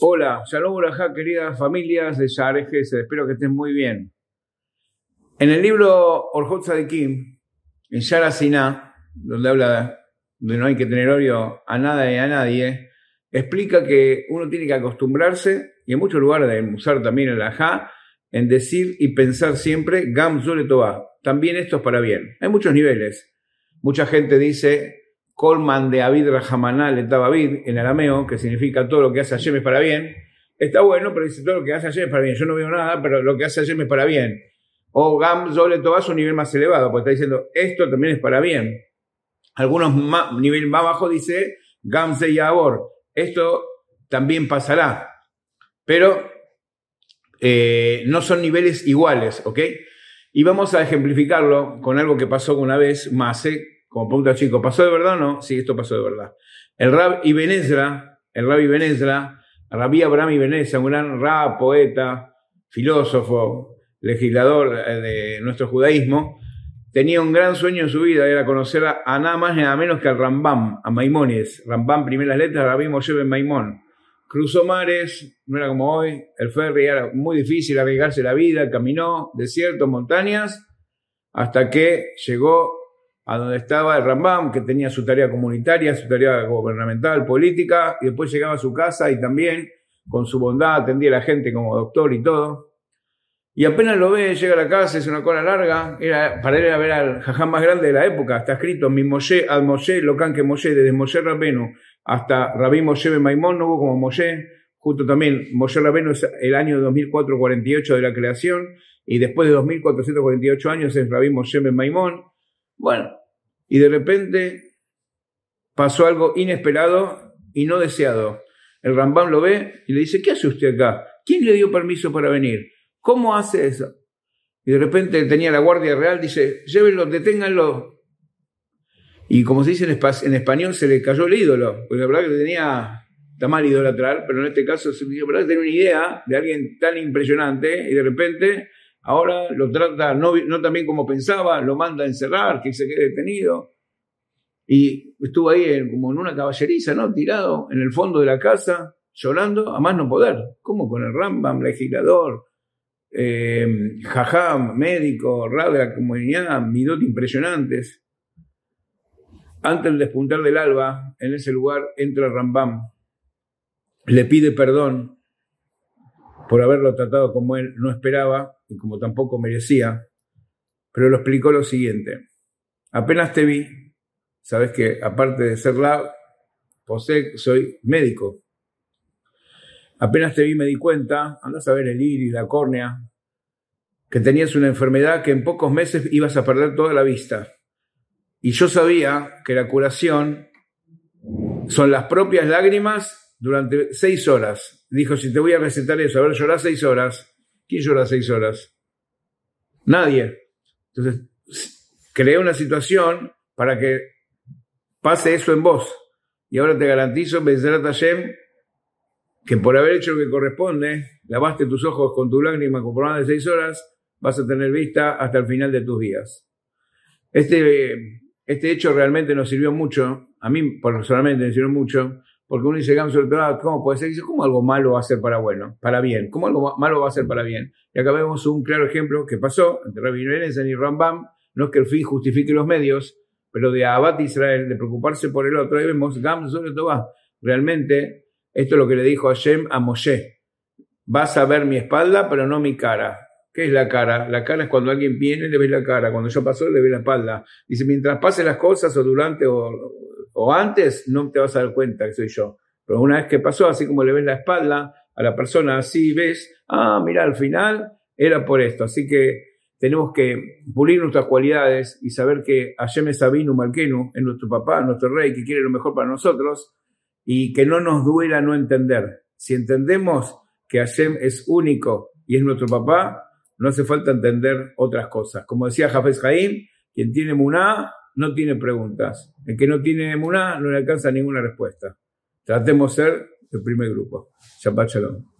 Hola, Shalom Urajá, queridas familias de Sharejes, espero que estén muy bien. En el libro Orhot Sadikim, en Shara Siná, donde habla de no hay que tener odio a nada y a nadie, explica que uno tiene que acostumbrarse, y en muchos lugares de usar también el ajá, en decir y pensar siempre Gam Zule También esto es para bien. Hay muchos niveles. Mucha gente dice Colman de Abid Rahamanal de Abid en arameo, que significa todo lo que hace Hashem es para bien. Está bueno, pero dice todo lo que hace Hashem es para bien. Yo no veo nada, pero lo que hace Hashem es para bien. O Gam Zole Toba es un nivel más elevado, porque está diciendo esto también es para bien. Algunos más, nivel más bajo dice Gam Yabor. Esto también pasará. Pero eh, no son niveles iguales, ¿ok? Y vamos a ejemplificarlo con algo que pasó una vez, más, como pregunta chico, ¿pasó de verdad o no? Sí, esto pasó de verdad. El Rab Ibn Ezra, el Rab Ibn Ezra, Rabbi Abraham Ibn Ezra, un gran Rab, poeta, filósofo, legislador eh, de nuestro judaísmo, tenía un gran sueño en su vida, era conocer a, nada más y nada menos que al Rambam, a Maimónides. Rambam, primeras letras, Rabbi Moshe Ben Maimón. Cruzó mares, no era como hoy, el ferry era muy difícil arriesgarse la vida, caminó desiertos, montañas, hasta que llegó a donde estaba el Rambam, que tenía su tarea comunitaria, su tarea gubernamental, política, y después llegaba a su casa y también con su bondad atendía a la gente como doctor y todo. Y apenas lo ve, llega a la casa, es una cola larga, para él era ver al jajam más grande de la época, está escrito, mi Moshe, al Moshe, lo que Moshe, desde Moshe Rabenu hasta Rabbi Moshe Ben Maimón, no hubo como Moshe, justo también Moshe Rabenu es el año 2448 de la creación, y después de 2448 años es Rabbi Moshe Ben Maimón. Bueno, y de repente pasó algo inesperado y no deseado. El Rambam lo ve y le dice, ¿qué hace usted acá? ¿Quién le dio permiso para venir? ¿Cómo hace eso? Y de repente tenía la Guardia Real, dice, llévenlo, deténganlo. Y como se dice en, español, se le cayó el ídolo, porque la verdad que tenía, está mal idolatrar, pero en este caso se que tenía una idea de alguien tan impresionante y de repente Ahora lo trata no, no tan bien como pensaba, lo manda a encerrar, que se quede detenido. Y estuvo ahí como en una caballeriza, ¿no? Tirado en el fondo de la casa, llorando a más no poder. ¿Cómo con el Rambam, legislador, eh, jajam, médico, rab de la comunidad, midot impresionantes? Antes del despuntar del alba, en ese lugar entra Rambam, le pide perdón por haberlo tratado como él no esperaba y como tampoco merecía, pero lo explicó lo siguiente. Apenas te vi, sabes que aparte de ser la, posee, soy médico. Apenas te vi me di cuenta, andas a ver el iris, la córnea, que tenías una enfermedad que en pocos meses ibas a perder toda la vista. Y yo sabía que la curación son las propias lágrimas durante seis horas dijo, si te voy a recetar eso, a ver, llorás seis horas. ¿Quién llora seis horas? Nadie. Entonces, creé una situación para que pase eso en vos. Y ahora te garantizo, Benzerat Hashem, que por haber hecho lo que corresponde, lavaste tus ojos con tu lágrima con programa de seis horas, vas a tener vista hasta el final de tus días. Este, este hecho realmente nos sirvió mucho, a mí personalmente me sirvió mucho, porque uno dice, ¿cómo puede ser? Dice, ¿cómo algo malo va a ser para bueno, para bien? ¿Cómo algo malo va a ser para bien? Y acá vemos un claro ejemplo que pasó entre Rabbi Benesen y Rambam. No es que el fin justifique los medios, pero de Abad Israel, de preocuparse por el otro. Ahí vemos, Gam sobre todo Realmente, esto es lo que le dijo Hashem a Moshe. Vas a ver mi espalda, pero no mi cara. ¿Qué es la cara? La cara es cuando alguien viene, le ves la cara. Cuando yo paso, le ves la espalda. Dice, mientras pasen las cosas o durante o, o antes no te vas a dar cuenta que soy yo. Pero una vez que pasó, así como le ves la espalda a la persona, así ves, ah, mira, al final era por esto. Así que tenemos que pulir nuestras cualidades y saber que Hashem es Sabinu Malkenu, es nuestro papá, nuestro rey, que quiere lo mejor para nosotros y que no nos duela no entender. Si entendemos que Hashem es único y es nuestro papá, no hace falta entender otras cosas. Como decía Jafes Jaim, quien tiene Muná no tiene preguntas. El que no tiene emuná no le alcanza ninguna respuesta. Tratemos de ser el primer grupo. Shabbat Shalom.